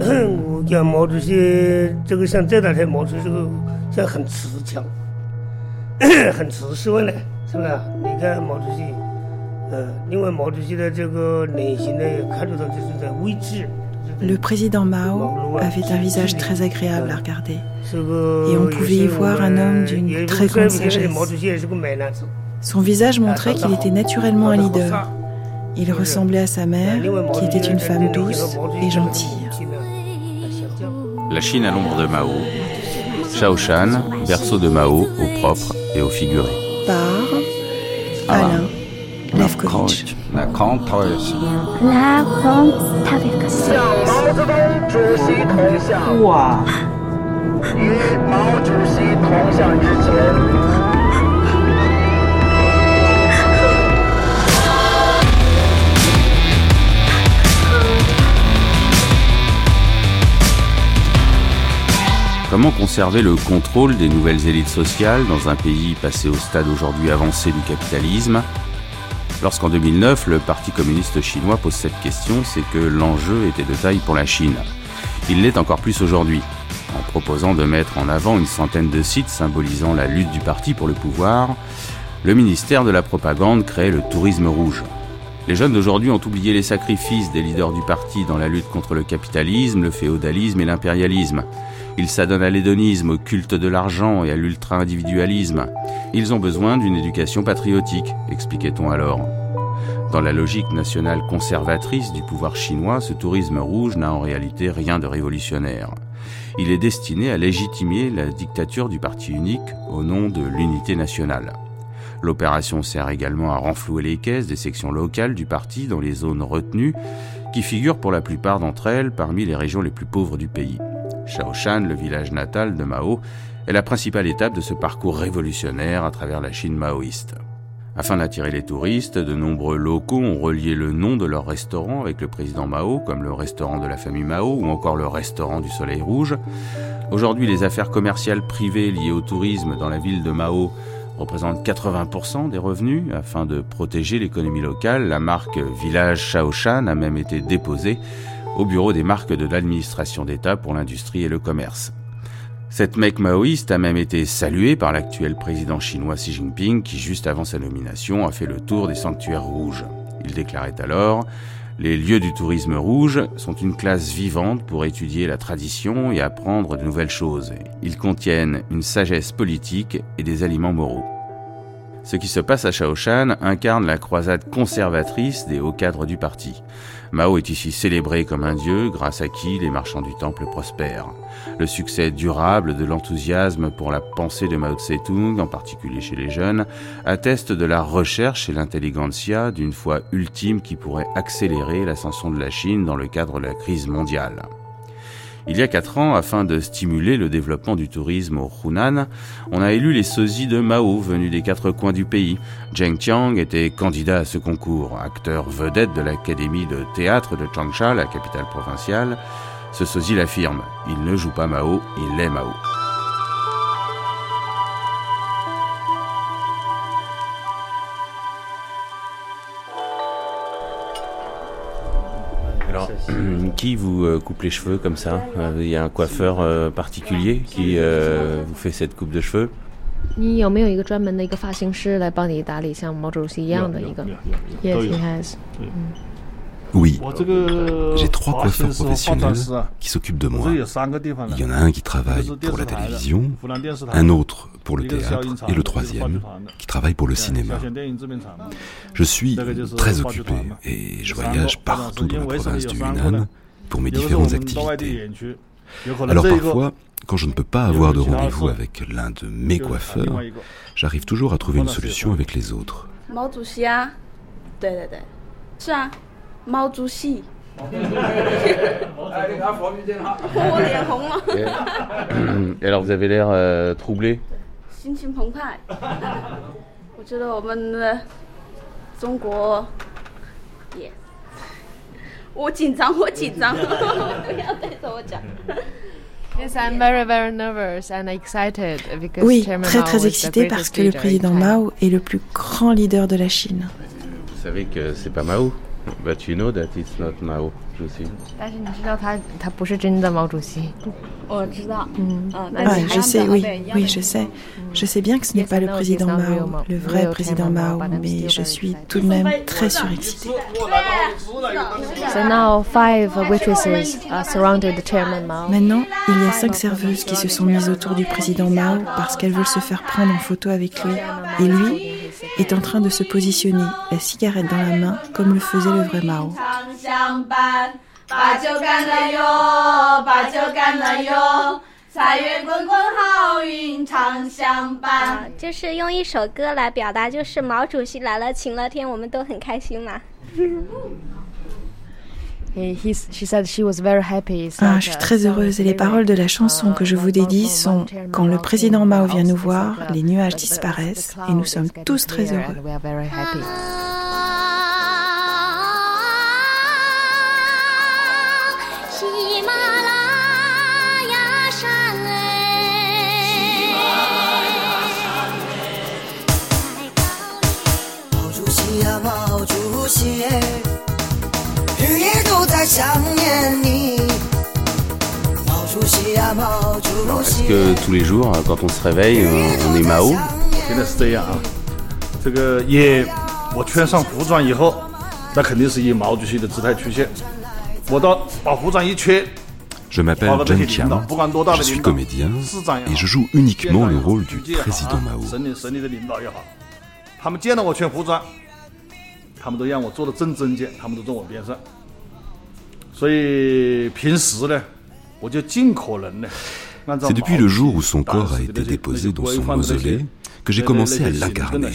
我讲毛主席这个像这两天毛主席这个像很慈祥，很慈祥的，是不是？你看毛主席，呃，因为毛主席的这个脸型呢，也看得到就是在微智。Le président Mao avait un visage très agréable à regarder. Et on pouvait y voir un homme d'une très grande sagesse. Son visage montrait qu'il était naturellement un leader. Il ressemblait à sa mère, qui était une femme douce et gentille. La Chine à l'ombre de Mao. Shaoshan, berceau de Mao au propre et au figuré. Par ah. Alain La grande. La ah. Comment conserver le contrôle des nouvelles élites sociales dans un pays passé au stade aujourd'hui avancé du capitalisme? Lorsqu'en 2009, le Parti communiste chinois pose cette question, c'est que l'enjeu était de taille pour la Chine. Il l'est encore plus aujourd'hui. En proposant de mettre en avant une centaine de sites symbolisant la lutte du parti pour le pouvoir, le ministère de la Propagande crée le tourisme rouge. Les jeunes d'aujourd'hui ont oublié les sacrifices des leaders du parti dans la lutte contre le capitalisme, le féodalisme et l'impérialisme. Ils s'adonnent à l'hédonisme, au culte de l'argent et à l'ultra-individualisme. Ils ont besoin d'une éducation patriotique, expliquait-on alors. Dans la logique nationale conservatrice du pouvoir chinois, ce tourisme rouge n'a en réalité rien de révolutionnaire. Il est destiné à légitimer la dictature du parti unique au nom de l'unité nationale. L'opération sert également à renflouer les caisses des sections locales du parti dans les zones retenues, qui figurent pour la plupart d'entre elles parmi les régions les plus pauvres du pays. Shaoshan, le village natal de Mao, est la principale étape de ce parcours révolutionnaire à travers la Chine maoïste. Afin d'attirer les touristes, de nombreux locaux ont relié le nom de leur restaurant avec le président Mao, comme le restaurant de la famille Mao ou encore le restaurant du Soleil Rouge. Aujourd'hui, les affaires commerciales privées liées au tourisme dans la ville de Mao représentent 80% des revenus. Afin de protéger l'économie locale, la marque Village Shaoshan a même été déposée au bureau des marques de l'administration d'État pour l'industrie et le commerce. Cette mec maoïste a même été saluée par l'actuel président chinois Xi Jinping qui, juste avant sa nomination, a fait le tour des sanctuaires rouges. Il déclarait alors Les lieux du tourisme rouge sont une classe vivante pour étudier la tradition et apprendre de nouvelles choses. Ils contiennent une sagesse politique et des aliments moraux. Ce qui se passe à Shaoshan incarne la croisade conservatrice des hauts cadres du parti. Mao est ici célébré comme un dieu, grâce à qui les marchands du temple prospèrent. Le succès durable de l'enthousiasme pour la pensée de Mao Tse-tung, en particulier chez les jeunes, atteste de la recherche et l'intelligentsia d'une foi ultime qui pourrait accélérer l'ascension de la Chine dans le cadre de la crise mondiale. Il y a quatre ans, afin de stimuler le développement du tourisme au Hunan, on a élu les sosies de Mao venus des quatre coins du pays. Zheng Qiang était candidat à ce concours, acteur vedette de l'académie de théâtre de Changsha, la capitale provinciale. Ce sosie l'affirme, il ne joue pas Mao, il est Mao. qui vous euh, coupe les cheveux comme ça? Euh, Il y a un coiffeur euh, particulier qui vous fait cette coupe de cheveux? Yes, he has. Oui, j'ai trois coiffeurs professionnels qui s'occupent de moi. Il y en a un qui travaille pour la télévision, un autre pour le théâtre et le troisième qui travaille pour le cinéma. Je suis très occupé et je voyage partout dans la province du Yunnan pour mes différentes activités. Alors parfois, quand je ne peux pas avoir de rendez-vous avec l'un de mes coiffeurs, j'arrive toujours à trouver une solution avec les autres. Et alors vous avez l'air euh, troublé？Oui, très très excité parce que le président Mao est le plus grand leader de la Chine. Vous savez que c'est pas Mao But you know that it's not Mao Zedong. je sais, oui, oui, je sais. Je sais bien que ce n'est pas le président Mao, le vrai président Mao, mais je suis tout de même très surexcitée. Maintenant, il y a cinq serveuses qui se sont mises autour du président Mao parce qu'elles veulent se faire prendre en photo avec lui. Et lui, est en train de se positionner, la cigarette dans la main, comme le faisait le vrai Mao. Ah, je suis très heureuse et les paroles de la chanson que je vous dédie sont Quand le président Mao vient nous voir, les nuages disparaissent et nous sommes tous très heureux. 想念你毛主席呀毛主席现在是这样啊这个也我穿上服装以后那肯定是以毛主席的姿态出现。我到把服装一缺好了这些领导不管多大的领导省里省里的领导也好他们见到我穿服装他们都让我坐在正中间他们都坐我边上。省里省里的领导也好，他们见到我穿服装，他们都让我坐的正正经，他们都坐我边上。C'est depuis le jour où son corps a été déposé dans son mausolée que j'ai commencé à l'incarner.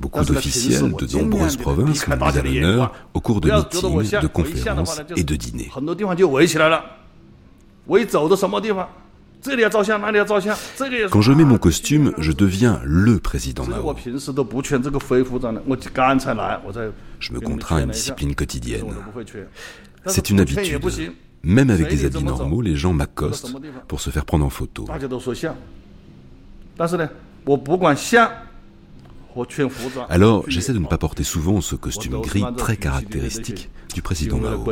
Beaucoup d'officiels de nombreuses provinces m'ont mis à l'honneur au cours de meetings, de conférences et de dîners. Quand je mets mon costume, je deviens le président Mao. Je me contrains à une discipline quotidienne. C'est une habitude. Même avec des habits normaux, les gens m'accostent pour se faire prendre en photo. Alors, j'essaie de ne pas porter souvent ce costume gris très caractéristique du président Mao.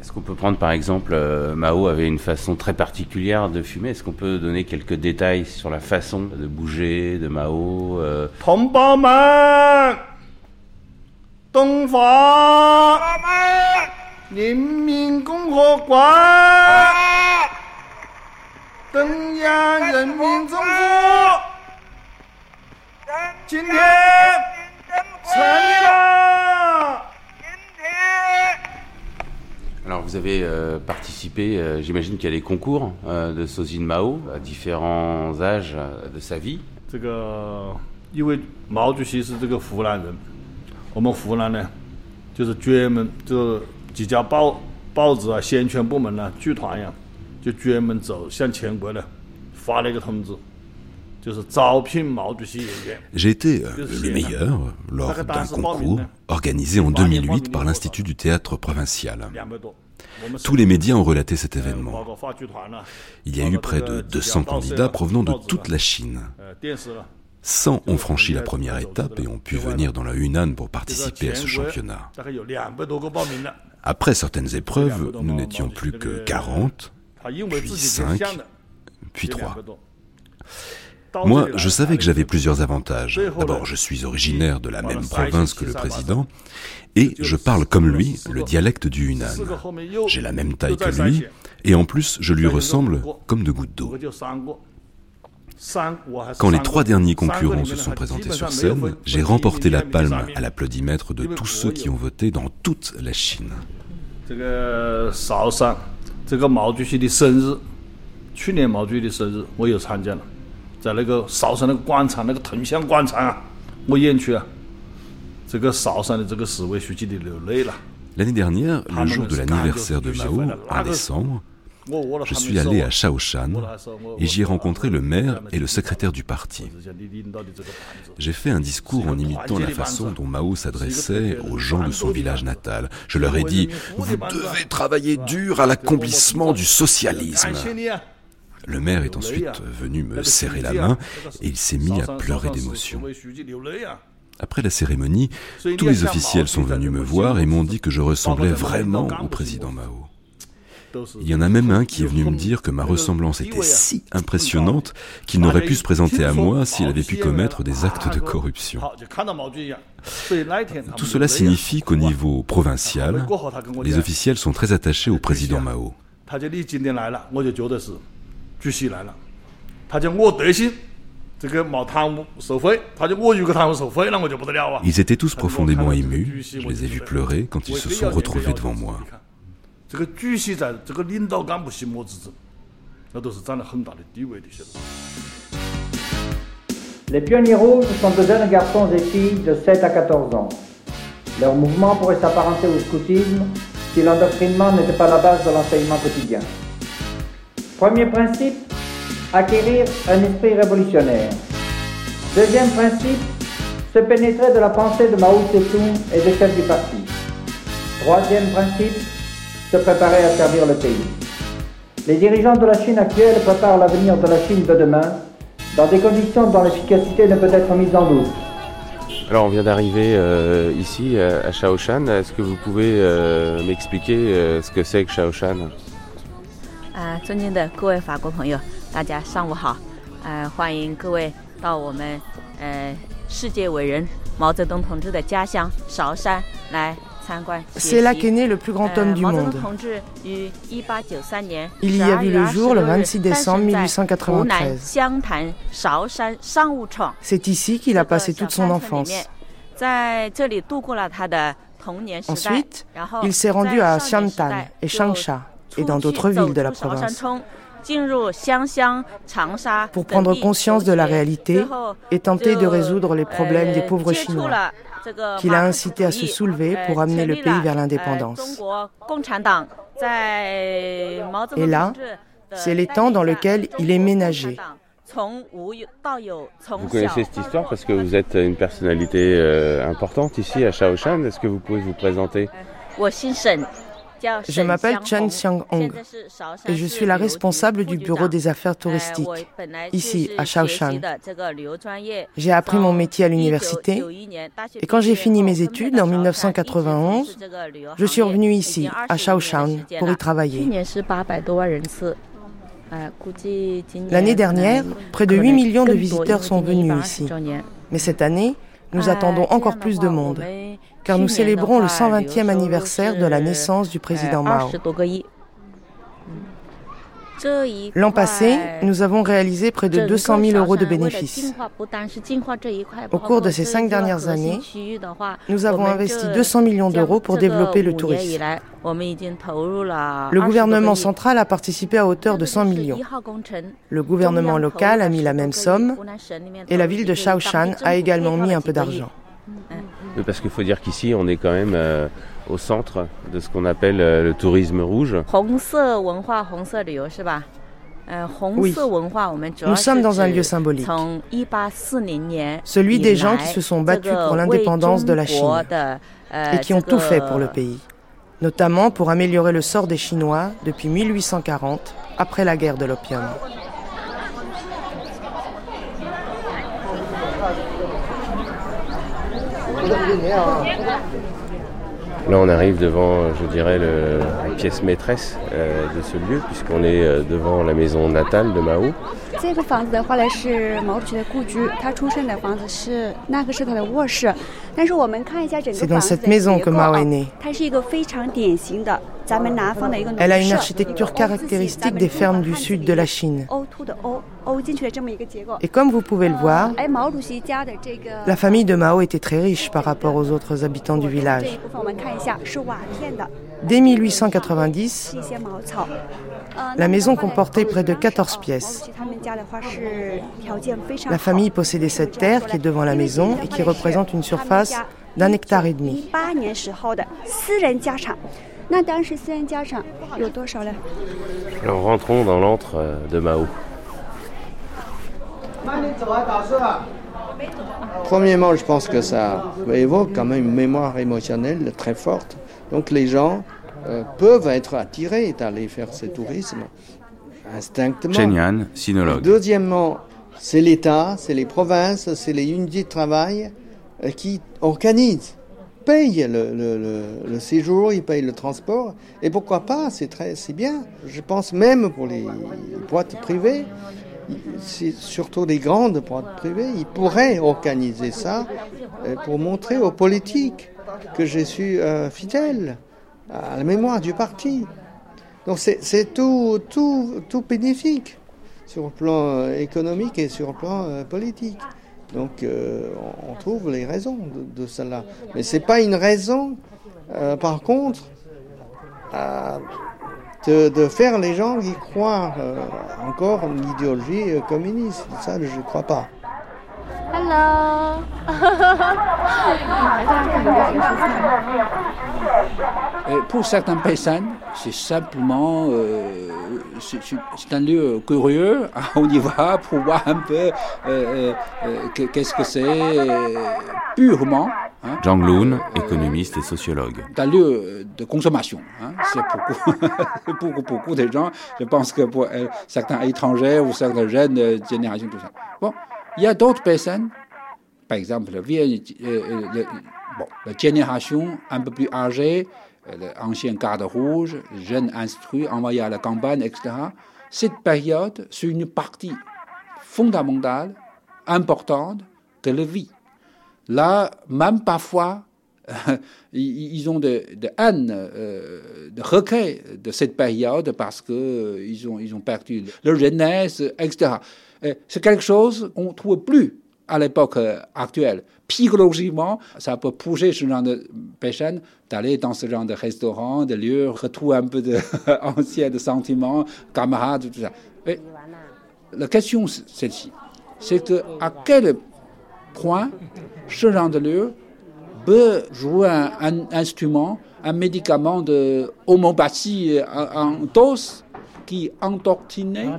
Est-ce qu'on peut prendre par exemple, euh, Mao avait une façon très particulière de fumer? Est-ce qu'on peut donner quelques détails sur la façon de bouger de Mao euh... Alors vous avez euh, participé, euh, j'imagine qu'il y a des concours euh, de Sozin Mao à différents âges de sa vie. 这个因为毛主席是这个湖南人，我们湖南呢，就是专门就几家报报纸啊、宣传部门啊、剧团呀、啊，就专门走向全国呢发了一个通知。J'ai été le meilleur lors d'un concours organisé en 2008 par l'Institut du théâtre provincial. Tous les médias ont relaté cet événement. Il y a eu près de 200 candidats provenant de toute la Chine. 100 ont franchi la première étape et ont pu venir dans la Hunan pour participer à ce championnat. Après certaines épreuves, nous n'étions plus que 40, puis 5, puis 3. Moi, je savais que j'avais plusieurs avantages. D'abord, je suis originaire de la même province que le président, et je parle comme lui le dialecte du Hunan. J'ai la même taille que lui, et en plus, je lui ressemble comme de gouttes d'eau. Quand les trois derniers concurrents se sont présentés sur scène, j'ai remporté la palme à l'applaudimètre de tous ceux qui ont voté dans toute la Chine. L'année dernière, le jour de l'anniversaire de Mao, en décembre, je suis allé à Shaoshan et j'y ai rencontré le maire et le secrétaire du parti. J'ai fait un discours en imitant la façon dont Mao s'adressait aux gens de son village natal. Je leur ai dit Vous devez travailler dur à l'accomplissement du socialisme. Le maire est ensuite venu me serrer la main et il s'est mis à pleurer d'émotion. Après la cérémonie, tous les officiels sont venus me voir et m'ont dit que je ressemblais vraiment au président Mao. Il y en a même un qui est venu me dire que ma ressemblance était si impressionnante qu'il n'aurait pu se présenter à moi s'il avait pu commettre des actes de corruption. Tout cela signifie qu'au niveau provincial, les officiels sont très attachés au président Mao. Ils étaient tous profondément émus, je les ai vus pleurer quand ils se sont retrouvés devant moi. Les pionniers rouges sont de jeunes garçons et filles de 7 à 14 ans. Leur mouvement pourrait s'apparenter au scoutisme si l'endoctrinement n'était pas la base de l'enseignement quotidien. Premier principe, acquérir un esprit révolutionnaire. Deuxième principe, se pénétrer de la pensée de Mao Tse-tung et des chefs du parti. Troisième principe, se préparer à servir le pays. Les dirigeants de la Chine actuelle préparent l'avenir de la Chine de demain dans des conditions dont l'efficacité ne peut être mise en doute. Alors on vient d'arriver euh, ici à Shaoshan. Est-ce que vous pouvez euh, m'expliquer euh, ce que c'est que Shaoshan 呃，尊敬的各位法国朋友， 大家上午好。呃，欢迎各位到我们呃世界伟人毛泽东同志的家乡韶山来 C'est là qu'est né le plus grand homme du monde. Il y a vu le jour le 26 décembre 1893. C'est ici qu'il a passé toute son enfance. Ensuite, il s'est rendu à Xiantan et Changsha et dans d'autres villes de la province pour prendre conscience de la réalité et tenter de résoudre les problèmes des pauvres Chinois qui l'a incité à se soulever pour amener le pays vers l'indépendance. Et là, c'est l'étang dans lequel il est ménagé. Vous connaissez cette histoire parce que vous êtes une personnalité euh, importante ici à Shaoshan. Est-ce que vous pouvez vous présenter? Je m'appelle Chen Xiang-hong et je suis la responsable du bureau des affaires touristiques ici à Shaoshan. J'ai appris mon métier à l'université et quand j'ai fini mes études en 1991, je suis revenu ici à Shaoshan pour y travailler. L'année dernière, près de 8 millions de visiteurs sont venus ici. Mais cette année, nous attendons encore plus de monde car nous célébrons le 120e anniversaire de la naissance du président Mao. L'an passé, nous avons réalisé près de 200 000 euros de bénéfices. Au cours de ces cinq dernières années, nous avons investi 200 millions d'euros pour développer le tourisme. Le gouvernement central a participé à hauteur de 100 millions. Le gouvernement local a mis la même somme et la ville de Shaoshan a également mis un peu d'argent parce qu'il faut dire qu'ici, on est quand même euh, au centre de ce qu'on appelle euh, le tourisme rouge. Oui, nous sommes dans un lieu symbolique, celui des gens qui se sont battus pour l'indépendance de la Chine et qui ont tout fait pour le pays, notamment pour améliorer le sort des Chinois depuis 1840, après la guerre de l'opium. Là, on arrive devant, je dirais, la pièce maîtresse euh, de ce lieu, puisqu'on est euh, devant la maison natale de Mao. C'est dans cette maison que Mao est né. Elle a une architecture caractéristique des fermes du sud de la Chine. Et comme vous pouvez le voir, la famille de Mao était très riche par rapport aux autres habitants du village. Dès 1890, la maison comportait près de 14 pièces. La famille possédait cette terre qui est devant la maison et qui représente une surface d'un hectare et demi. Alors rentrons dans l'antre euh, de Mao. Premièrement, je pense que ça évoque quand même une mémoire émotionnelle très forte. Donc les gens euh, peuvent être attirés d'aller faire ce tourisme. Instinctement. Chen sinologue. Deuxièmement, c'est l'État, c'est les provinces, c'est les unités de travail euh, qui organisent, payent le, séjour, ils payent le transport. Et pourquoi pas, c'est très, c'est bien. Je pense même pour les boîtes privées, surtout les grandes boîtes privées, ils pourraient organiser ça euh, pour montrer aux politiques que je suis euh, fidèle à la mémoire du parti. Donc c'est tout, tout, tout bénéfique sur le plan euh, économique et sur le plan euh, politique. Donc euh, on trouve les raisons de, cela. Mais ce n'est pas une raison, par contre, de, faire les gens qui croient encore en l'idéologie communiste. Ça, je ne crois pas. Hello. pour certaines personnes, c'est simplement euh, c'est un lieu curieux. On y va pour voir un peu euh, euh, qu'est-ce que c'est purement. Hein. Zhang Lun, économiste et sociologue. C'est un lieu de consommation. Hein. C'est pour, pour, beaucoup de gens. Je pense que pour certains étrangers ou certaines jeunes générations, tout ça. Bon, il y a d'autres personnes, par exemple, vieille, bon, la génération un peu plus âgée, euh, l'ancien garde rouge, jeunes instruits, envoyés à la campagne, etc. Cette période, c'est une partie fondamentale, importante de la vie. Là, même parfois, ils ont de, haine, de regret de cette période parce qu'ils ont, ils ont perdu leur jeunesse, etc. Euh, c'est quelque chose qu'on ne trouve plus à l'époque euh, actuelle. Psychologiquement, ça peut pousser ce genre de personnes d'aller dans ce genre de restaurant, de lieux, retrouver un peu d'anciens sentiments, camarades, tout ça. Mais la question, celle-ci. C'est que à quel point ce genre de lieu peut jouer un, instrument, un médicament de homopathie en dose qui endoctrinait ah,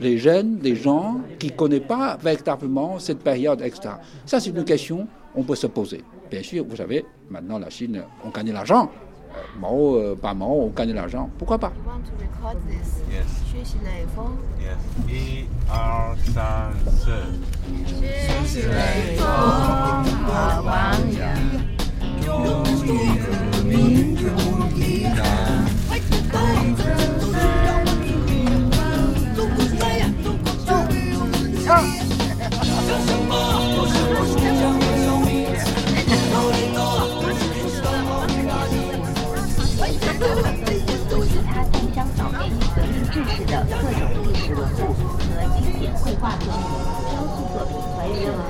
les jeunes, les gens qui ne connaissent pas véritablement cette période, etc. Ça, c'est une question qu'on peut se poser. Bien sûr, vous savez, maintenant la Chine, on gagne l'argent. Mao, euh, pas Mao, on gagne l'argent. Pourquoi pas?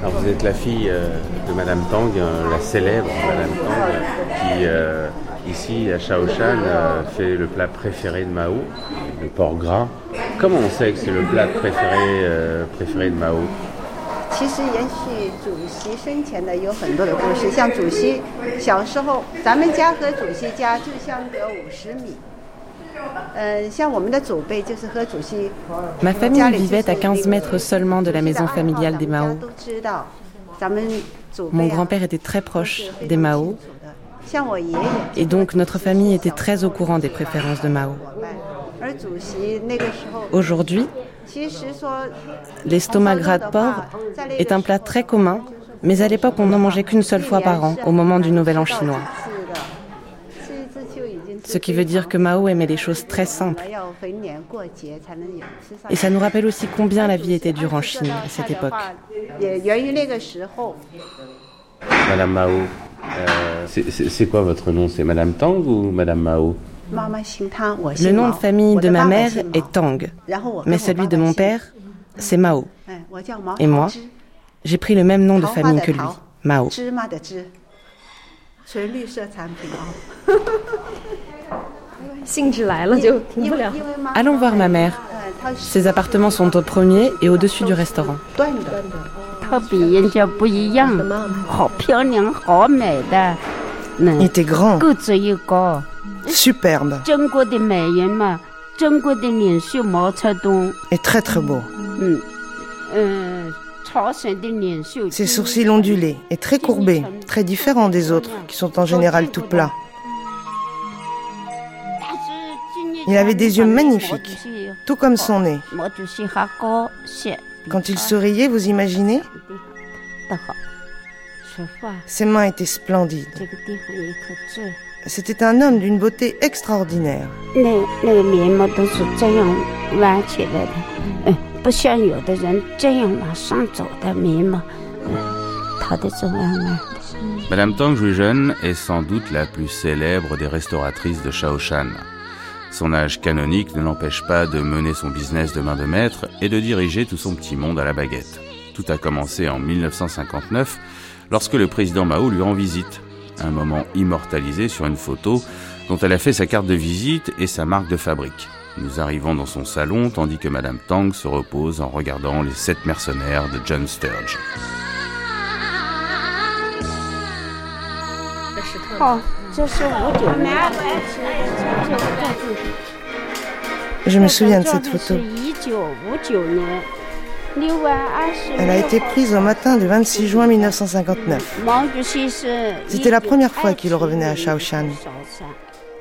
Vous êtes la fille euh, de Madame Tang, euh, la célèbre Madame Tang, qui euh, ici à Shaoshan fait le plat préféré de Mao, le porc gras. Comment on sait que c'est le plat préféré, préféré de Mao? Ma famille vivait à 15 mètres seulement de la maison familiale des Mao. Mon grand-père était très proche des Mao. Et donc notre famille était très au courant des préférences de Mao. Aujourd'hui, l'estomac gras de porc est un plat très commun, mais à l'époque on n'en mangeait qu'une seule fois par an, au moment du Nouvel An chinois. Ce qui veut dire que Mao aimait les choses très simples. Et ça nous rappelle aussi combien la vie était dure en Chine à cette époque. Madame Mao, euh, c'est quoi votre nom? C'est Madame Tang ou Madame Mao? Le nom de famille de ma mère est Tang, mais celui de mon père, c'est Mao. Et moi, j'ai pris le même nom de famille que lui, Mao. Allons voir ma mère. Ses appartements sont au premier et au-dessus du restaurant. Il était grand, superbe et très très beau. Ses sourcils ondulés et très courbés, très différents des autres qui sont en général tout plats. Il avait des yeux magnifiques, tout comme son nez. Quand il souriait, vous imaginez? Ses mains étaient splendides. C'était un homme d'une beauté extraordinaire. Madame Tang Juizhen est sans doute la plus célèbre des restauratrices de Shaoshan. Son âge canonique ne l'empêche pas de mener son business de main de maître et de diriger tout son petit monde à la baguette. Tout a commencé en 1959 lorsque le président Mao lui rend visite. Un moment immortalisé sur une photo dont elle a fait sa carte de visite et sa marque de fabrique. Nous arrivons dans son salon tandis que Madame Tang se repose en regardant les sept mercenaires de John Sturge. Je me souviens de cette photo. Elle a été prise au matin du 26 juin 1959. C'était la première fois qu'il revenait à Shaoshan,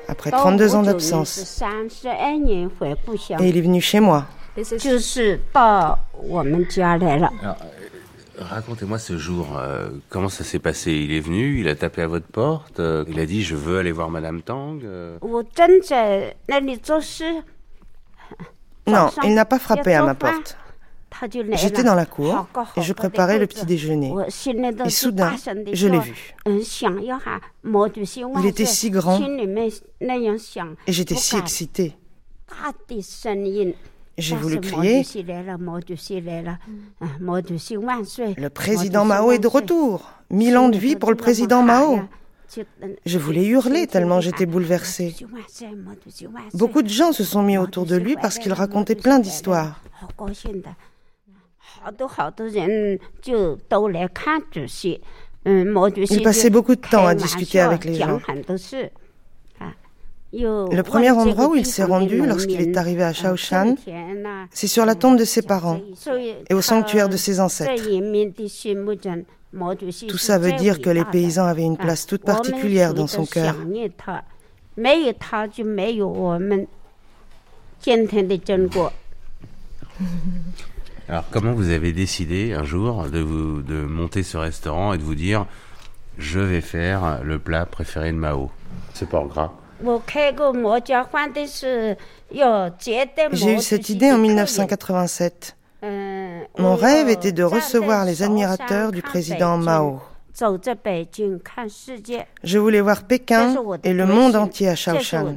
après 32 ans d'absence. Et il est venu chez moi. Racontez-moi ce jour, euh, comment ça s'est passé? Il est venu, il a tapé à votre porte, euh, il a dit je veux aller voir Madame Tang. Euh. Non, il n'a pas frappé à ma porte. J'étais dans la cour et je préparais le petit déjeuner. Et soudain, je l'ai vu. Il était si grand et j'étais si excitée. J'ai voulu crier Le président Mao est de retour Mille ans de vie pour le président Mao je voulais hurler tellement j'étais bouleversée. Beaucoup de gens se sont mis autour de lui parce qu'il racontait plein d'histoires. Il passait beaucoup de temps à discuter avec les gens. Le premier endroit où il s'est rendu lorsqu'il est arrivé à Shaoshan, c'est sur la tombe de ses parents et au sanctuaire de ses ancêtres. Tout ça veut dire que les paysans avaient une place toute particulière dans son cœur. Alors comment vous avez décidé un jour de, vous, de monter ce restaurant et de vous dire je vais faire le plat préféré de Mao? C'est pas gras. J'ai eu cette idée en 1987. Mon rêve était de recevoir les admirateurs du président Mao. Je voulais voir Pékin et le monde entier à Shaoshan.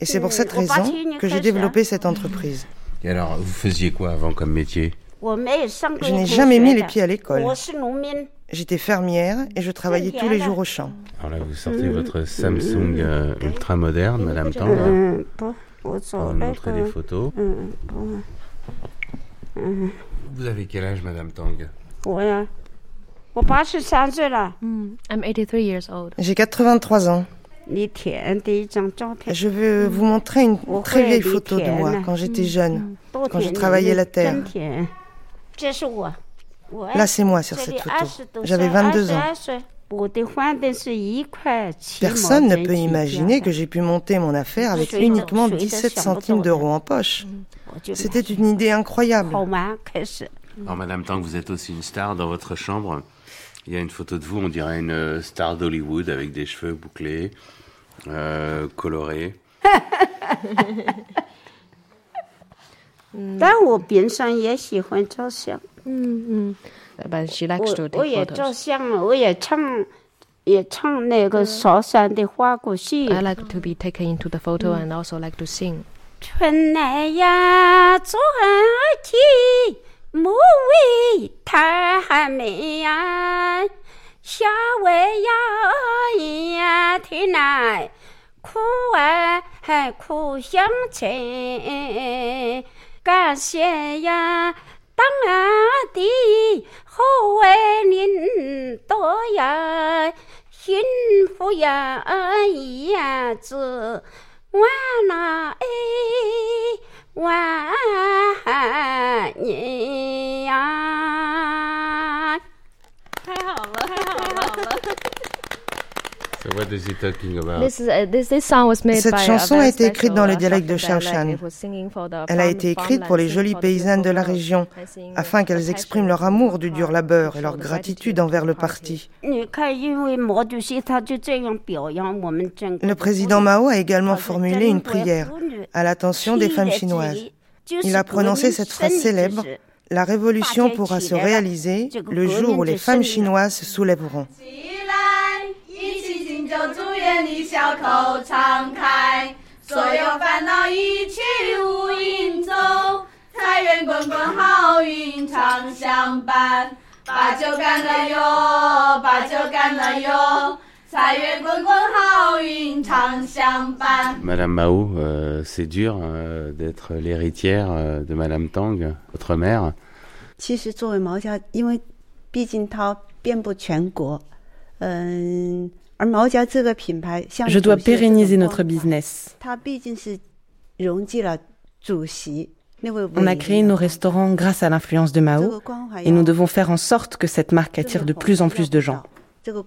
Et c'est pour cette raison que j'ai développé cette entreprise. Et alors, vous faisiez quoi avant comme métier? Je n'ai jamais mis les pieds à l'école. J'étais fermière et je travaillais tous les jours au champ. Alors là, vous sortez votre Samsung euh, ultra moderne, Madame Tang. On va montrer des photos. Vous avez quel âge, Madame Tang J'ai 83 ans. Je veux vous montrer une très vieille photo de moi quand j'étais jeune, quand je travaillais la terre. Là, c'est moi sur cette photo. J'avais 22 ans. Personne ne peut imaginer que j'ai pu monter mon affaire avec uniquement 17 centimes d'euros en poche. C'était une idée incroyable. Alors, Madame Tang, vous êtes aussi une star dans votre chambre. Il y a une photo de vous, on dirait une star d'Hollywood avec des cheveux bouclés, 呃，coloré。但我平常也喜欢照相嗯嗯 aussi 也照相，我也唱，也唱那个韶山的花鼓戏。I like to be taken into the photo and also like to sing。春来呀，早安起，莫为他寒眠呀。夏为呀呀天来苦哎苦相亲，感谢呀。当的好为您多呀，幸福呀一呀子万那哎万年呀！So what is he talking about? This, song was made Cette chanson a été écrite dans le dialecte de Shaoshan. Elle a été écrite pour les jolies paysannes de la région, afin qu'elles expriment leur amour du dur labeur et leur gratitude envers le parti. Le président Mao a également formulé une prière à l'attention des femmes chinoises. Il a prononcé cette phrase célèbre la révolution pourra se réaliser le jour où les femmes chinoises se soulèveront. Madame Mao, euh, c'est dur euh, d'être l'héritière euh, de Madame Tang, votre mère. Je dois pérenniser notre business. On a créé nos restaurants grâce à l'influence de Mao et nous devons faire en sorte que cette marque attire de plus en plus de gens. Nous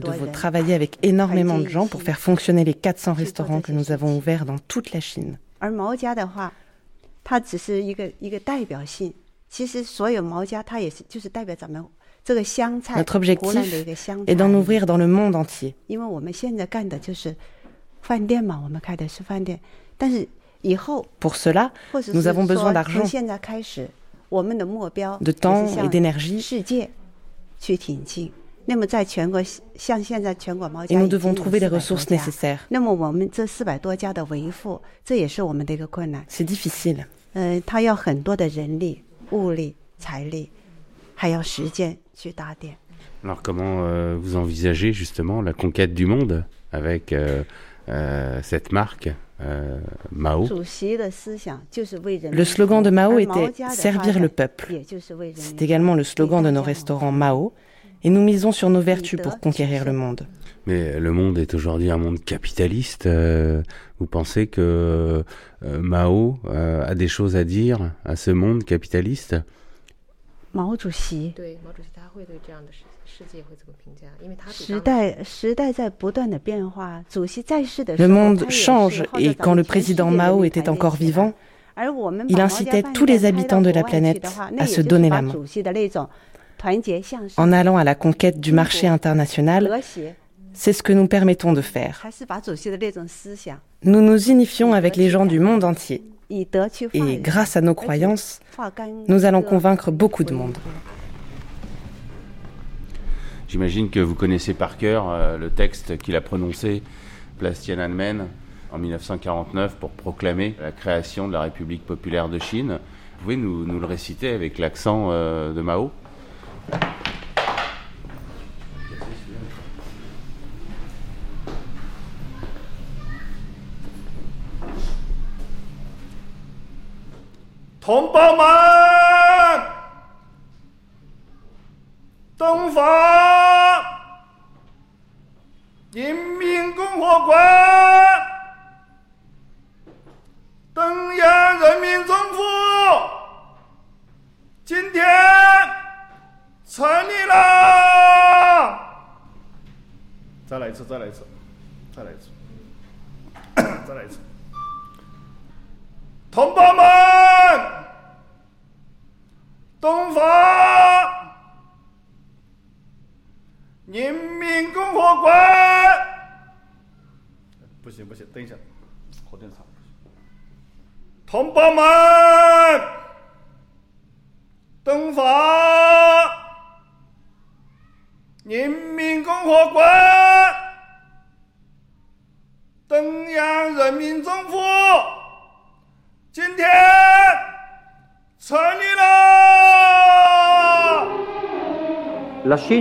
devons travailler avec énormément de gens pour faire fonctionner les 400 restaurants que nous avons ouverts dans toute la Chine. Notre objectif est d'en ouvrir dans le monde entier. Pour cela, nous avons besoin d'argent, de temps et d'énergie. Et nous devons trouver les ressources nécessaires. C'est difficile. Alors comment euh, vous envisagez justement la conquête du monde avec euh, euh, cette marque? Mao Le slogan de Mao était Servir le peuple. C'est également le slogan de nos restaurants Mao et nous misons sur nos vertus pour conquérir le monde. Mais le monde est aujourd'hui un monde capitaliste. vous pensez que Mao a des choses à dire à ce monde capitaliste? Le monde change et quand le président Mao était encore vivant, il incitait tous les habitants de la planète à se donner la main. En allant à la conquête du marché international, c'est ce que nous permettons de faire. Nous nous unifions avec les gens du monde entier. Et grâce à nos croyances, nous allons convaincre beaucoup de monde. J'imagine que vous connaissez par cœur euh, le texte qu'il a prononcé, place Tiananmen, en 1949 pour proclamer la création de la République populaire de Chine. Vous pouvez nous, le réciter avec l'accent euh, de Mao 同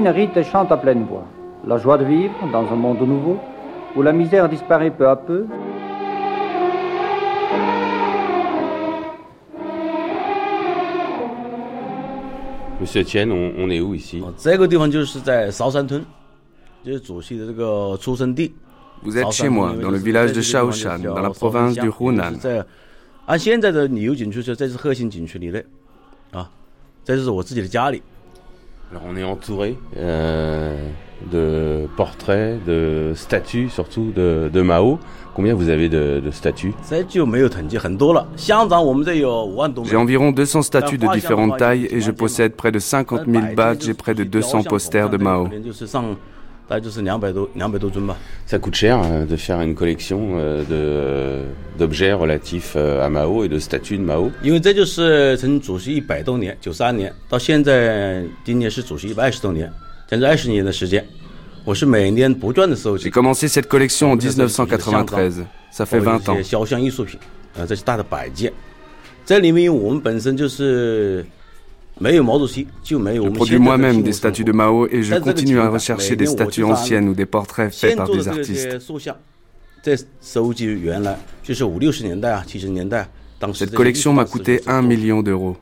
La Chine rite et chante à pleine voix. La joie de vivre dans un monde nouveau où la misère disparaît peu à peu. Monsieur Tian, on, est où ici? Vous êtes chez moi, dans le village de Shaoshan, dans la province du Hunan. Alors on est entouré euh, de portraits, de statues surtout de, de Mao. Combien vous avez de, de statues? J'ai environ 200 statues de différentes tailles et je possède près de 50 000 badges et près de 200 posters de Mao. 大概就是两百多两百多尊吧。ça coûte. cher de faire une collection de d'objets relatifs à Mao et de statues de Mao 因为这就是从主席一百多年，九三年到现在今年是主席一百二十多年，将近二十年的时间。我是每年不赚的时候 j'ai. commencé cette. collection en 1993. ça fait vingt ans. relatifs à Mao et de statuts Je produis moi-même des statues de Mao et je continue à rechercher des statues anciennes ou des portraits faits par des artistes. Cette collection m'a coûté 1 million d'euros.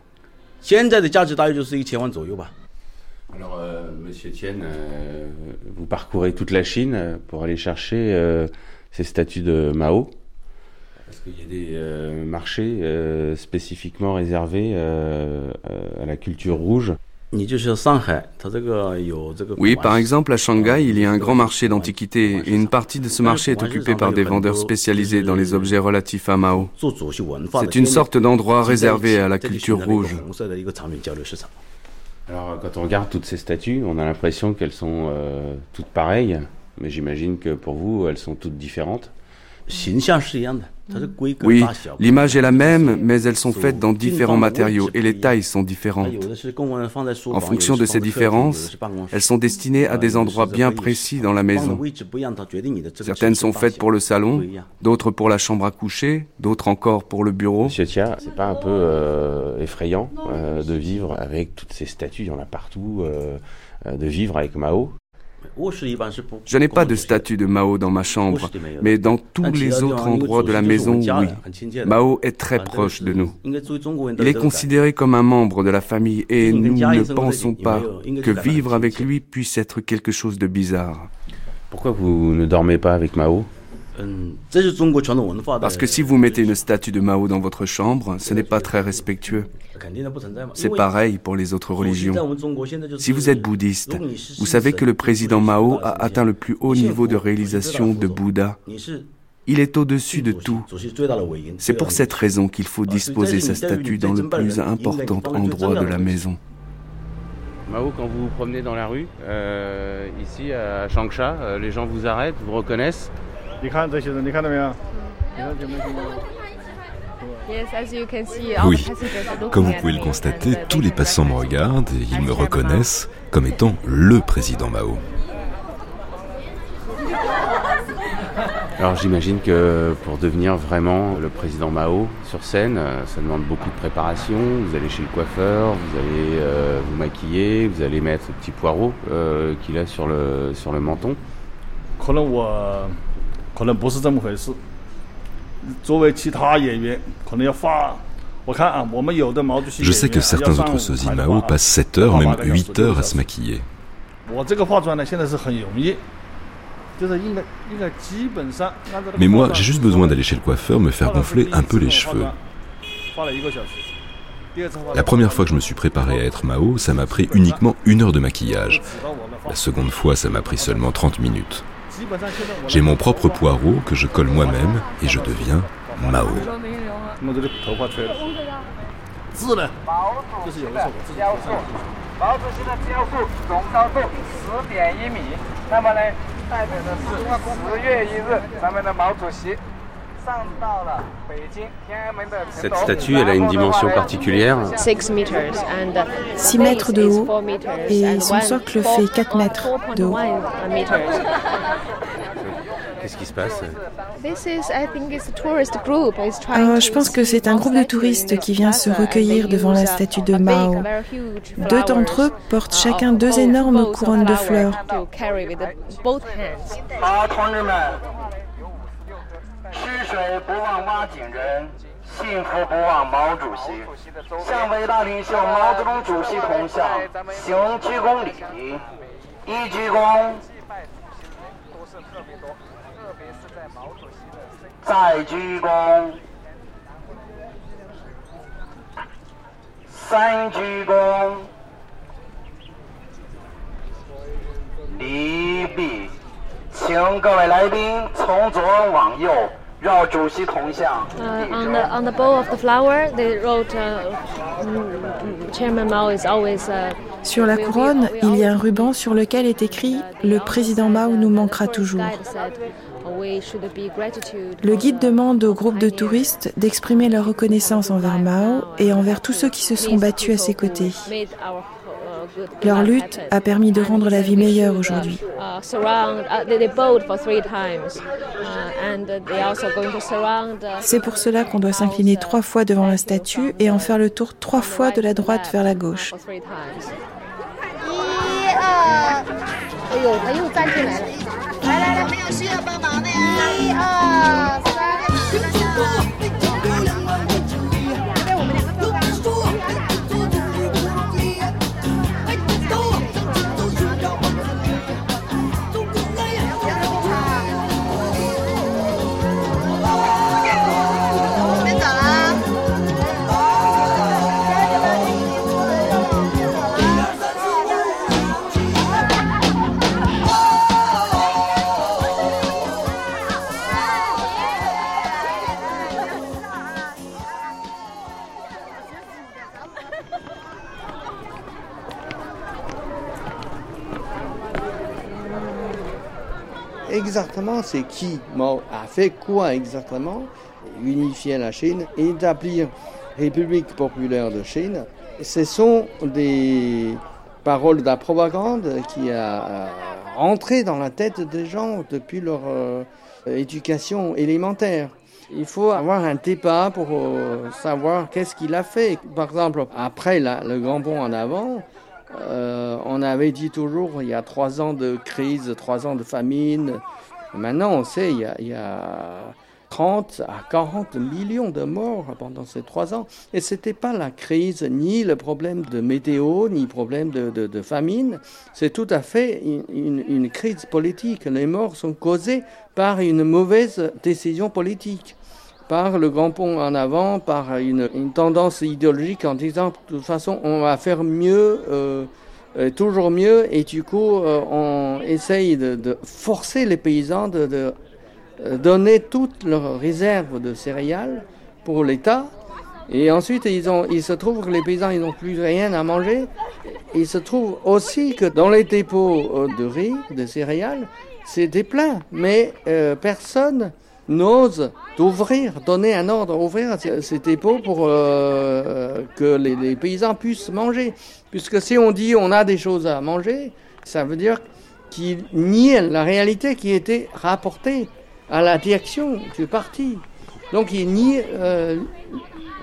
Alors, euh, Monsieur Etienne, euh, vous parcourez toute la Chine pour aller chercher euh, ces statues de Mao. Est-ce qu'il y a des marchés spécifiquement réservés à la culture rouge. Oui, par exemple, à Shanghai, il y a un grand marché d'antiquités et une partie de ce marché est occupée par des vendeurs spécialisés dans les objets relatifs à Mao. C'est une sorte d'endroit réservé à la culture rouge. Alors, quand on regarde toutes ces statues, on a l'impression qu'elles sont euh, toutes pareilles, mais j'imagine que pour vous, elles sont toutes différentes. Oui, l'image est la même, mais elles sont faites dans différents matériaux et les tailles sont différentes. En fonction de ces différences, elles sont destinées à des endroits bien précis dans la maison. Certaines sont faites pour le salon, d'autres pour la chambre à coucher, d'autres encore pour le bureau. Monsieur Tia, c'est pas un peu euh, effrayant euh, de vivre avec toutes ces statues, il y en a partout, euh, de vivre avec Mao? Je n'ai pas de statue de Mao dans ma chambre, mais dans tous les autres endroits de la maison, oui. Mao est très proche de nous. Il est considéré comme un membre de la famille et nous ne pensons pas que vivre avec lui puisse être quelque chose de bizarre. Pourquoi vous ne dormez pas avec Mao? Parce que si vous mettez une statue de Mao dans votre chambre, ce n'est pas très respectueux. C'est pareil pour les autres religions. Si vous êtes bouddhiste, vous savez que le président Mao a atteint le plus haut niveau de réalisation de Bouddha. Il est au-dessus de tout. C'est pour cette raison qu'il faut disposer sa statue dans le plus important endroit de la maison. Mao, quand vous vous promenez dans la rue, euh, ici à Changsha, les gens vous arrêtent, vous reconnaissent oui, comme vous pouvez le constater, tous les passants me regardent et ils me reconnaissent comme étant le président Mao. Alors j'imagine que pour devenir vraiment le président Mao sur scène, euh, ça demande beaucoup de préparation. Vous allez chez le coiffeur, vous allez euh, vous maquiller, vous allez mettre le petit poireau euh, qu'il a sur le, sur le menton. Je sais que certains autres sosies Mao passent 7 heures, même 8 heures à se maquiller. Mais moi, j'ai juste besoin d'aller chez le coiffeur me faire gonfler un peu les cheveux. La première fois que je me suis préparé à être Mao, ça m'a pris uniquement une heure de maquillage. La seconde fois, ça m'a pris seulement 30 minutes. J'ai mon propre poireau que je colle moi-même et je deviens Mao. Cette statue, elle a une dimension particulière. 6 mètres de haut et son socle fait 4 mètres de haut. Qu'est-ce qui se passe euh, Je pense que c'est un groupe de touristes qui vient se recueillir devant la statue de Mao. Deux d'entre eux portent chacun deux énormes couronnes de fleurs. 吃水不忘挖井人，幸福不忘毛主席。向伟大领袖毛泽东主席铜像行鞠躬礼，一鞠躬。再鞠躬，三鞠躬，离毕，请各位来宾从左往右。On the bowl of the flower, they wrote uh, Chairman Mao is always. Uh, sur la couronne, il y a un ruban sur lequel est écrit Le président Mao nous manquera toujours. Le guide demande au groupe de touristes d'exprimer leur reconnaissance envers Mao et envers tous ceux qui se sont battus à ses côtés. Leur lutte a permis de rendre la vie meilleure aujourd'hui. C'est pour cela qu'on doit s'incliner trois fois devant la statue et en faire le tour trois fois de la droite vers la gauche. Exactement c'est qui a fait quoi exactement Unifier la Chine, établir République populaire de Chine. Ce sont des paroles de la propagande qui a rentré dans la tête des gens depuis leur euh, éducation élémentaire. Il faut avoir un débat pour euh, savoir qu'est-ce qu'il a fait. Par exemple, après le grand pont en avant, euh, on avait dit toujours il y a trois ans de crise, trois ans de famine. Maintenant, on sait il y a, il y a 30 à 40 millions de morts pendant ces trois ans. Et ce n'était pas la crise, ni le problème de météo, ni le problème de, de, famine. C'est tout à fait une, une, crise politique. Les morts sont causés par une mauvaise décision politique par le grand pont en avant, par une, une, tendance idéologique en disant de toute façon on va faire mieux, euh, euh toujours mieux, et du coup euh, on essaye de, de, forcer les paysans de, de euh, donner toutes leurs réserves de céréales pour l'État. Et ensuite, ils ont, il se trouve que les paysans, ils n'ont plus rien à manger. Il se trouve aussi que dans les dépôts de riz, de céréales, c'est des pleins. Mais euh, personne n'ose d'ouvrir, donner un ordre, ouvrir ces dépôts pour euh, que les, paysans puissent manger. Puisque si on dit on a des choses à manger, ça veut dire qu'ils nient la réalité qui était rapportée à la direction du parti. Donc ils nient euh,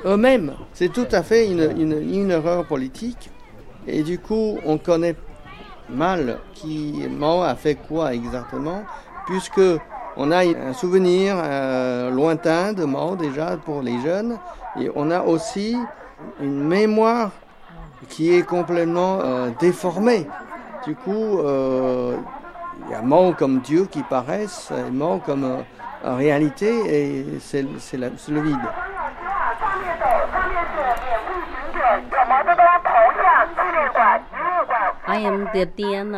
eux-mêmes. C'est tout à fait une, erreur politique. Et du coup, on connaît mal qui Mao a fait quoi exactement, puisque on a un souvenir euh, lointain de Mao déjà pour les jeunes, et on a aussi une mémoire qui est complètement euh, déformée. Du coup, euh, il y a Mao comme Dieu qui paraissent, et comme réalité, et c'est le vide.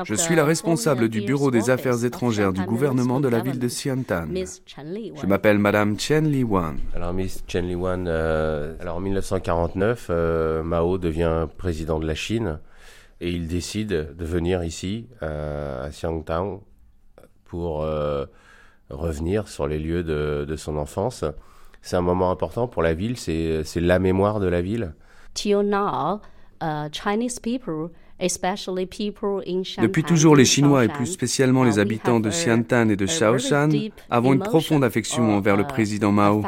Je suis la responsable du bureau des affaires étrangères du gouvernement de la ville de Xiantan. Je m'appelle Madame Chen Liwan. Alors Miss Chen Liwan, euh, alors en 1949, euh, Mao devient président de la Chine et il décide de venir ici à Xiantan pour revenir sur les lieux de, de son enfance. C'est un moment important pour la ville, c'est la mémoire de la ville. Till now, uh, Chinese people depuis toujours, les Chinois et plus spécialement les habitants de Xiantan et de Shaoshan avons une profonde affection envers le uh, président Mao.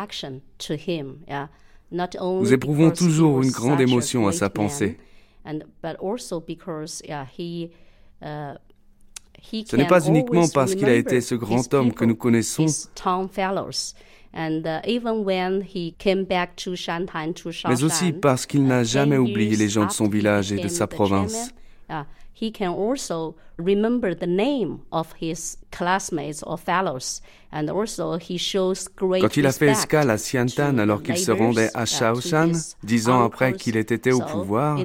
Nous éprouvons toujours une grande émotion à sa pensée. Uh, Ce n'est pas uniquement parce qu'il a été ce grand homme que nous connaissons, mais aussi parce qu'il n'a jamais oublié les gens de son village et de sa province. uh, he can also remember the name of his classmates or fellows. And also he shows great Quand il a fait escale à Xiantan alors qu'il se rendait à uh, Shaoshan, dix ans après qu'il ait été au pouvoir,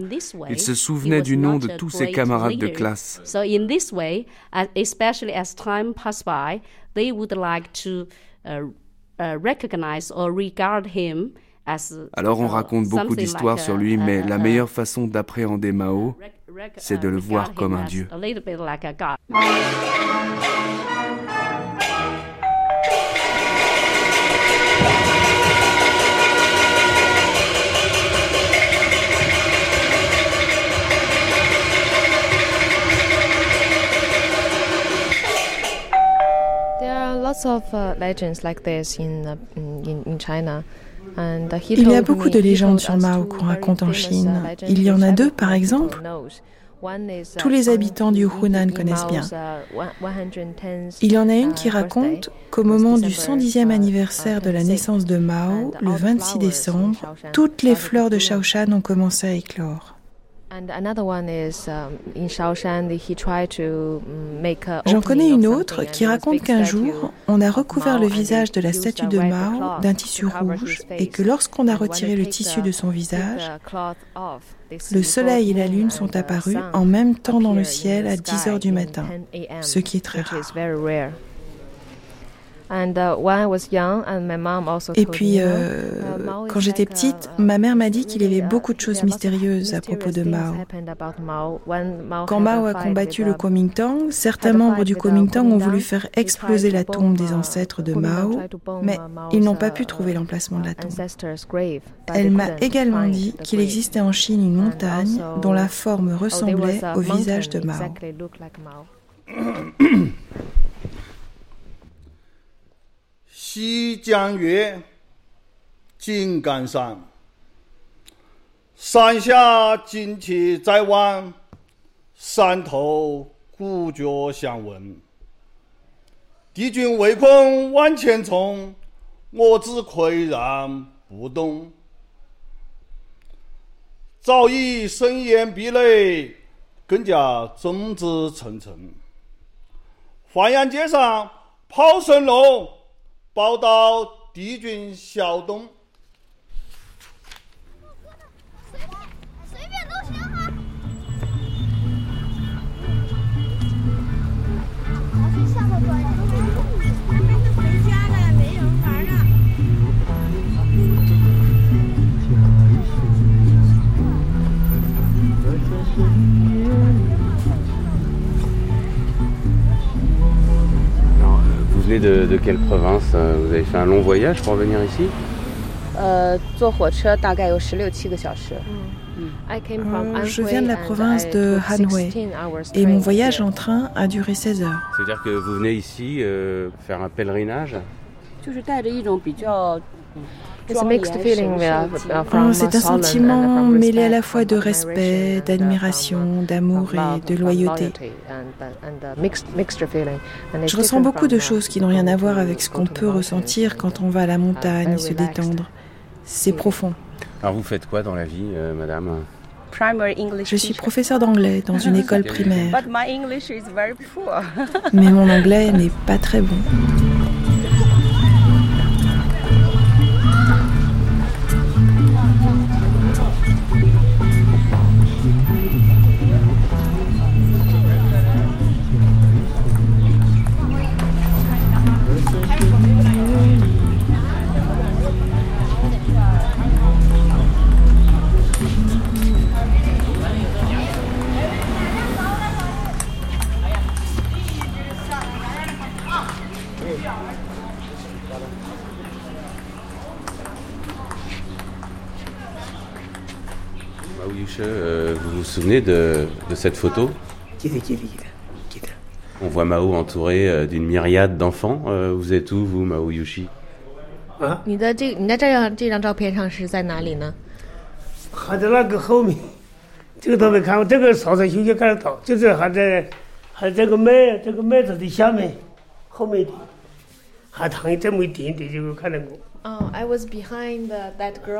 il se souvenait du nom de tous ses camarades de classe. So in this way, especially as time passed by, they would like to uh, uh, recognize or regard him alors on raconte beaucoup d'histoires sur lui, mais la meilleure façon d'appréhender Mao, c'est de le voir comme un dieu. Il y a beaucoup de légendes sur Mao qu'on raconte en Chine. Il y en a deux, par exemple. Tous les habitants du Hunan connaissent bien. Il y en a une qui raconte qu'au moment du 110e anniversaire de la naissance de Mao, le 26 décembre, toutes les fleurs de Shaoshan ont commencé à éclore. J'en connais une autre qui raconte qu'un jour, on a recouvert le visage de la statue de Mao d'un tissu rouge et que lorsqu'on a retiré le tissu de son visage, le soleil et la lune sont apparus en même temps dans le ciel à 10 heures du matin, ce qui est très rare. Et puis, euh, uh, quand j'étais petite, ma mère m'a dit qu'il y avait beaucoup de choses mystérieuses à propos de Mao. Quand Mao a combattu le Kuomintang, certains membres du Kuomintang ont voulu faire exploser la tombe des ancêtres de Mao, mais ils n'ont pas pu trouver l'emplacement de la tombe. Elle m'a également dit qu'il existait en Chine une montagne dont la forme ressemblait au visage de Mao. 西江月，井冈山，山下旌旗在望，山头鼓角相闻。敌军围困万千重，我自岿然不动。早已深掩壁垒，更加众志成城。淮阳街上炮声隆。报道敌军小东。随便都行哈回家了没人玩了 de, de, quelle province euh, Vous avez fait un long voyage pour venir ici euh, je viens de la province de Hanwei et mon voyage en train a duré 16 heures. C'est-à-dire que vous venez ici euh, faire un pèlerinage Oh, c'est un sentiment mêlé à la fois de respect, d'admiration, d'amour et de loyauté. Je ressens beaucoup de choses qui n'ont rien à voir avec ce qu'on peut ressentir quand on va à la montagne et se détendre. C'est profond. Alors vous faites quoi dans la vie, euh, madame? Je suis professeur d'anglais dans une école primaire. Mais mon anglais n'est pas très bon. Souvenez de, de cette photo On voit Mao entouré euh, d'une myriade d'enfants. Euh, vous êtes où, vous, Mao Yushi? Ah?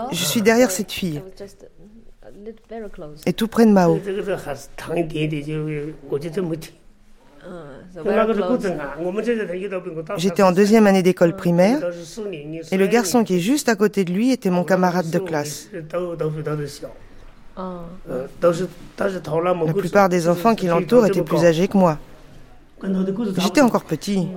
Je suis derrière cette fille. Et tout près de Mao. J'étais en deuxième année d'école primaire et le garçon qui est juste à côté de lui était mon camarade de classe. La plupart des enfants qui l'entourent étaient plus âgés que moi. J'étais encore petit.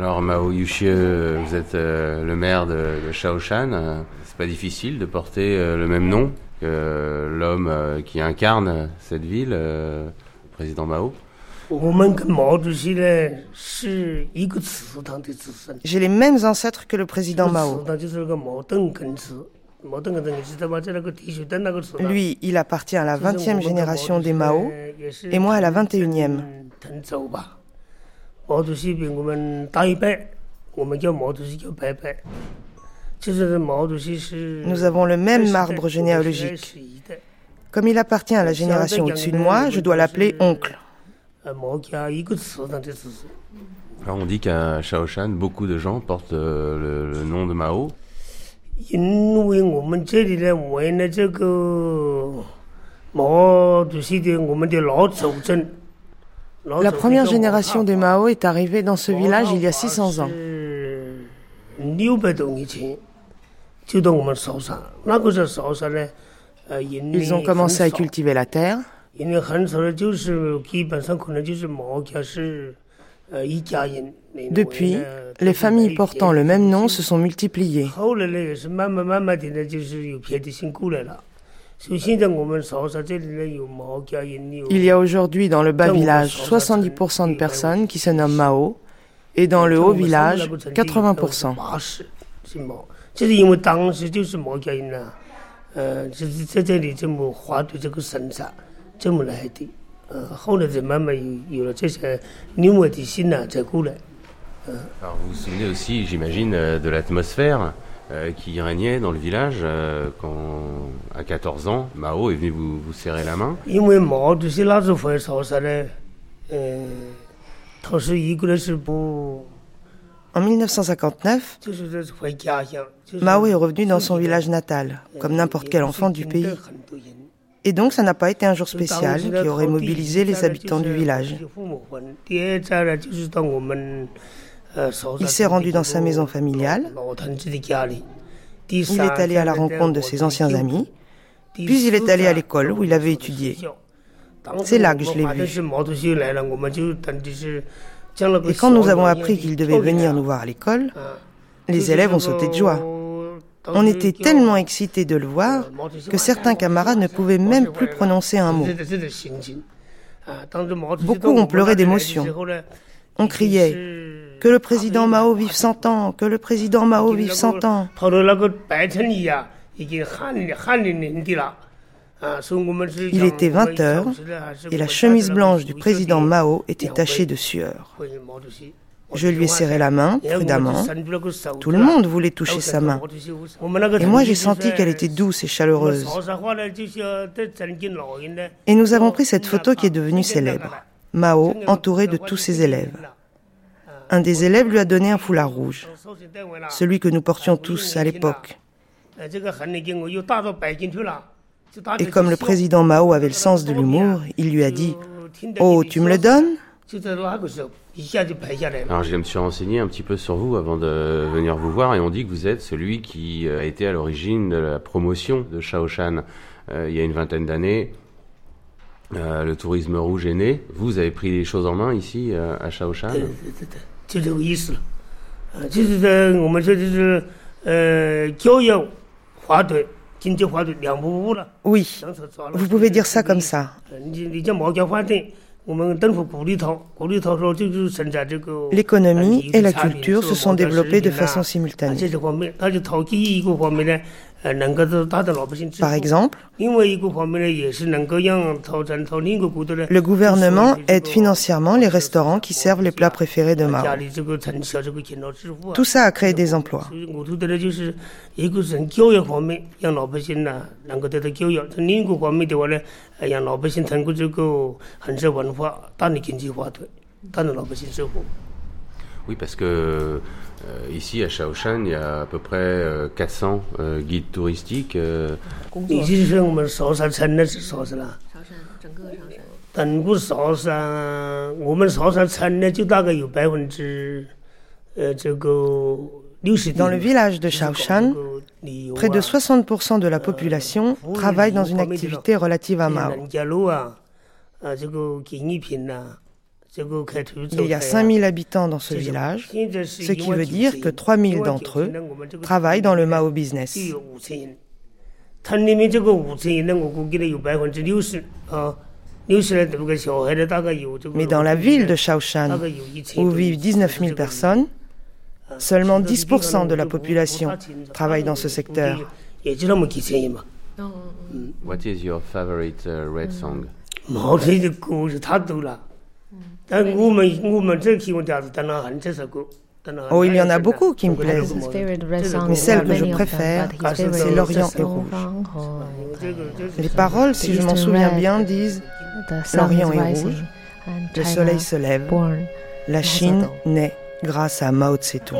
Alors Mao Yuxie, vous êtes euh, le maire de, de Shaoshan. C'est pas difficile de porter euh, le même nom que l'homme euh, qui incarne cette ville, le président Mao. J'ai les mêmes ancêtres que le président Mao. Lui, il appartient à la 20e génération des Mao et moi à la 21e. Nous avons le même arbre généalogique. Comme il appartient à la génération au-dessus de moi, je dois l'appeler oncle. Alors on dit qu'à Shaoshan, beaucoup de gens portent euh, le, nom de Mao. La première génération de Mao est arrivée dans ce village il y a 600 ans. Ils ont commencé à cultiver la terre. Depuis, les familles portant le même nom se sont multipliées. Il y a aujourd'hui dans le bas village 70% de personnes qui se nomment Mao et dans le haut village 80%. Alors vous vous souvenez aussi, j'imagine, euh, de l'atmosphère euh, qui régnait dans le village euh, quand, à 14 ans, Mao est venu vous, vous serrer la main. En 1959, Mao est revenu dans son village natal, comme n'importe quel enfant du pays. Et donc, ça n'a pas été un jour spécial qui aurait mobilisé les habitants du village. Il s'est rendu dans sa maison familiale. Il est allé à la rencontre de ses anciens amis. Puis il est allé à l'école où il avait étudié. C'est là que je l'ai vu. Et quand nous avons appris qu'il devait venir nous voir à l'école, les élèves ont sauté de joie. On était tellement excités de le voir que certains camarades ne pouvaient même plus prononcer un mot. Beaucoup ont pleuré d'émotion. On criait Que le président Mao vive 100 ans Que le président Mao vive 100 ans il était 20 heures et la chemise blanche du président Mao était tachée de sueur. Je lui ai serré la main, prudemment. Tout le monde voulait toucher sa main. Et moi, j'ai senti qu'elle était douce et chaleureuse. Et nous avons pris cette photo qui est devenue célèbre. Mao, entouré de tous ses élèves. Un des élèves lui a donné un foulard rouge, celui que nous portions tous à l'époque. Et comme le président Mao avait le sens de l'humour, il lui a dit Oh, tu me le donnes? Alors je me suis renseigné un petit peu sur vous avant de venir vous voir et on dit que vous êtes celui qui a été à l'origine de la promotion de Shaoshan euh, il y a une vingtaine d'années. Euh, le tourisme rouge est né. Vous avez pris les choses en main ici euh, à Shaoshan? Oui, vous pouvez dire ça comme ça. L'économie et la culture se sont développées de façon simultanée. Par exemple, le. Gouvernement aide financièrement les restaurants qui servent les plats préférés de Mao. Tout ça a créé des emplois. Vous Oui, parce que euh, ici à Shaoshan, il y a à peu près 400 guides touristiques. Dans le village de Shaoshan, près de 60% de la population travaille dans une activité relative à Mao. Il y a 5000 habitants dans ce village, ce qui veut dire que 3000 d'entre eux travaillent dans le Mao business. Mais dans la ville de Shaoshan, où vivent 19 000 personnes, seulement 10% de la population travaille dans ce secteur. What is your favorite uh, red song? Oh, il y en a beaucoup qui me plaisent. Mais celle que je préfère, c'est L'Orient est rouge. Les paroles, si je m'en souviens bien, disent L'Orient est rouge, le soleil se lève, la Chine naît grâce à Mao Tse-tung.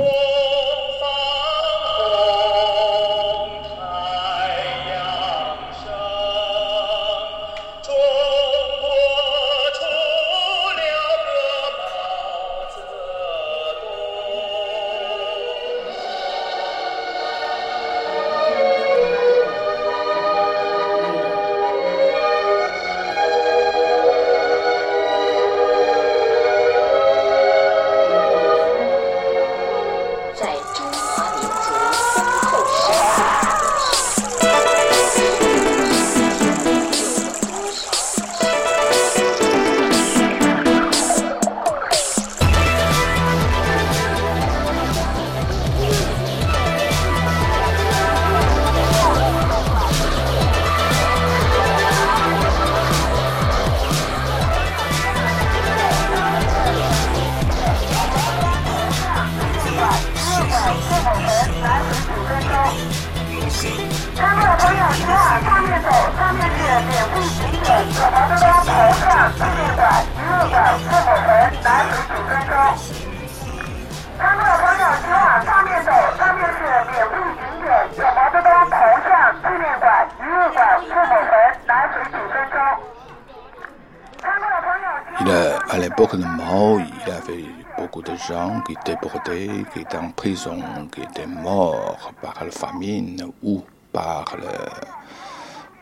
L'époque de Mao, il y avait beaucoup de gens qui déportés, qui étaient en prison, qui étaient morts par la famine ou par,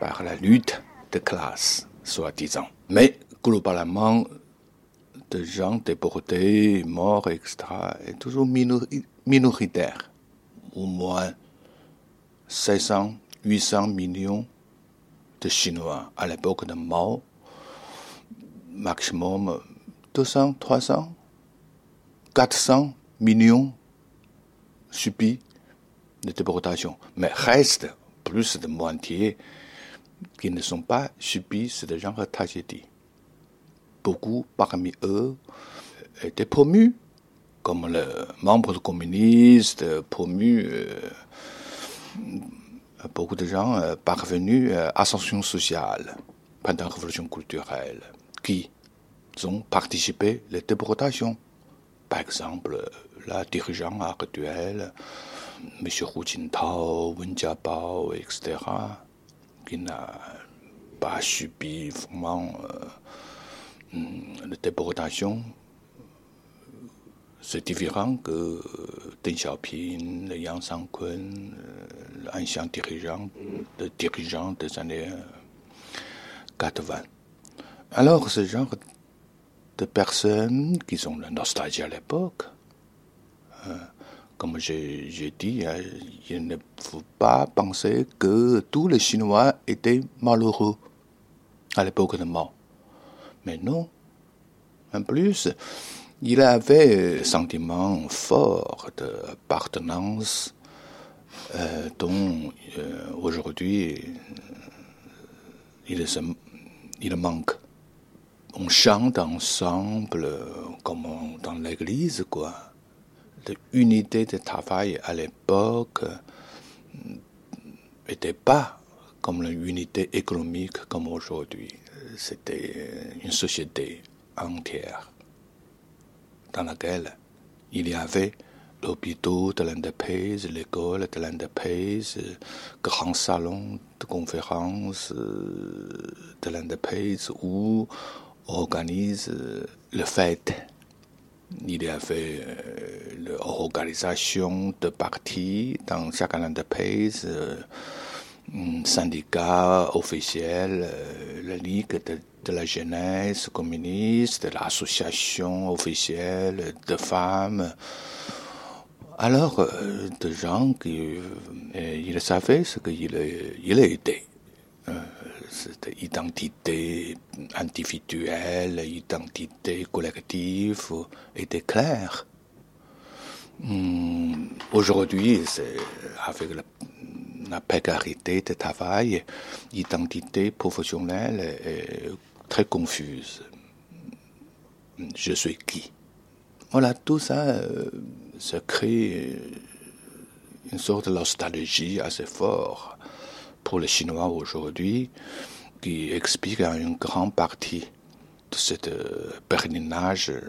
la lutte de classe, soi-disant. Mais globalement, de gens déportés, morts, etc., est toujours minoritaire. Au moins 600, 800 millions de Chinois à l'époque de Mao, maximum 200, 300, 400 millions subis de déportation. Mais reste plus de moitié qui ne sont pas subis ce genre de tragédie. Beaucoup parmi eux étaient promus comme le membre communiste, promus, euh, beaucoup de gens euh, parvenus à ascension sociale pendant la révolution culturelle, qui ont participé à la déportation. Par exemple, la dirigeante actuelle, M. Hu Jintao, Wen Jiabao, etc., qui n'a pas subi vraiment euh, déportation. C'est différent que Deng Xiaoping, Yang Sangkun, l'ancien dirigeant, le dirigeant des années 80. Alors, ce genre de personnes qui ont la nostalgie à l'époque. Euh, comme j'ai dit, hein, il ne faut pas penser que tous les Chinois étaient malheureux à l'époque de Mao. Mais non. En plus, il avait un sentiment fort d'appartenance euh, dont euh, aujourd'hui il manque on chante ensemble comme dans l'église, quoi. L'unité de travail à l'époque n'était pas comme l'unité économique comme aujourd'hui. C'était une société entière dans laquelle il y avait l'hôpital de l'Indépèse, l'école de l'Indépèse, grand salon de conférence de l'Indépèse où organise le fête. Il y avait l'organisation de partis dans chaque Indépèse, syndicat officiel, la Ligue de la jeunesse communiste, l'association officielle de femmes. Alors, euh, des gens qui euh, ils savaient ce qu'il il. Cette identité individuelle, identité collective était claire. Hmm, aujourd'hui, avec la précarité de travail, l'identité professionnelle est très confuse. Je suis qui? Voilà, tout ça, euh, ça crée une sorte de nostalgie assez forte pour les Chinois aujourd'hui, qui explique une grande partie de ce euh, pèlerinage euh,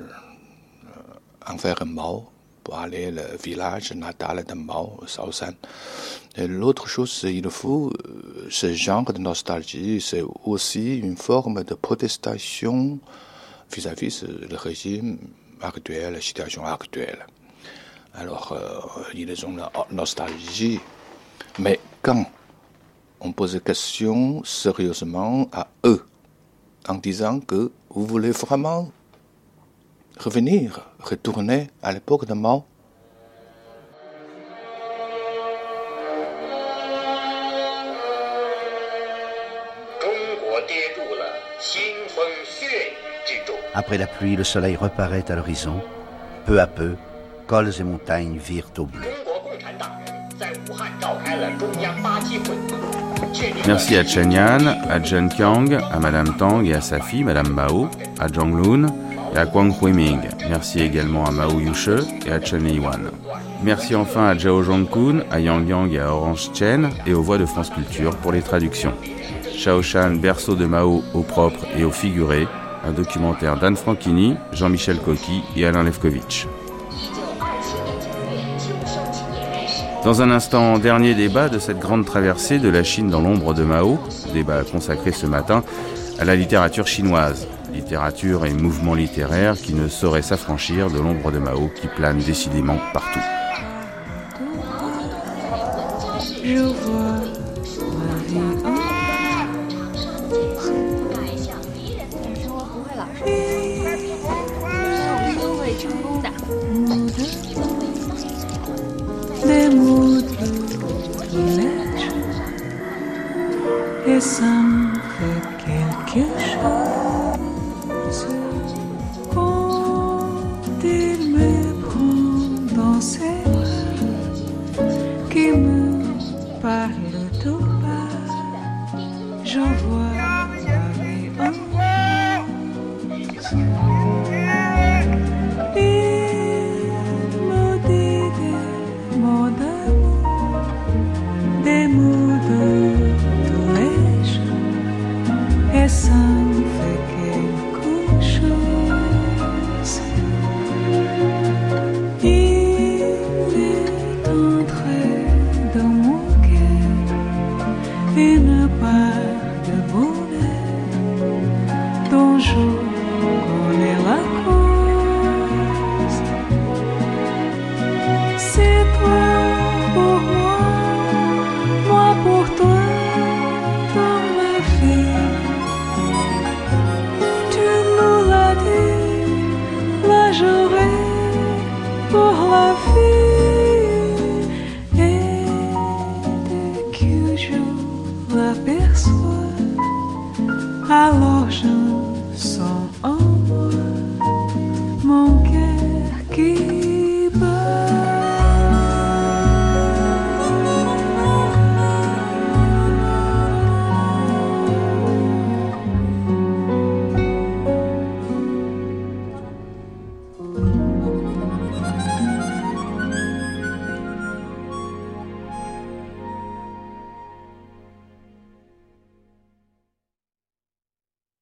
envers Mao pour aller au village natal de Mao, Shaoshan. L'autre chose, il faut, euh, ce genre de nostalgie, c'est aussi une forme de protestation vis-à-vis du régime actuel, la situation actuelle. Alors, euh, ils ont la nostalgie, mais quand on pose la question sérieusement à eux, en disant que vous voulez vraiment revenir, retourner à l'époque de Mao. Après la pluie, le soleil reparaît à l'horizon. Peu à peu, cols et montagnes virent au bleu. Merci à Chen Yan, à Zhen Qiang, à Madame Tang et à sa fille, Madame Mao, à Zhang Lun, et à Guang Huiming. Merci également à Mao Yushe et à Chen Liwan. Merci enfin à Zhao Zhongkun, à Yang Yang et à Orange Chen et aux voix de France Culture pour les traductions. Shaoshan, berceau de Mao au propre et au figuré, un documentaire d'Anne Franchini, Jean-Michel Coqui et Alain Levkovitch. Dans un instant, dernier débat de cette grande traversée de la Chine dans l'ombre de Mao, débat consacré ce matin à la littérature chinoise littérature et mouvement littéraire qui ne sauraient s'affranchir de l'ombre de Mao qui plane décidément partout. Pour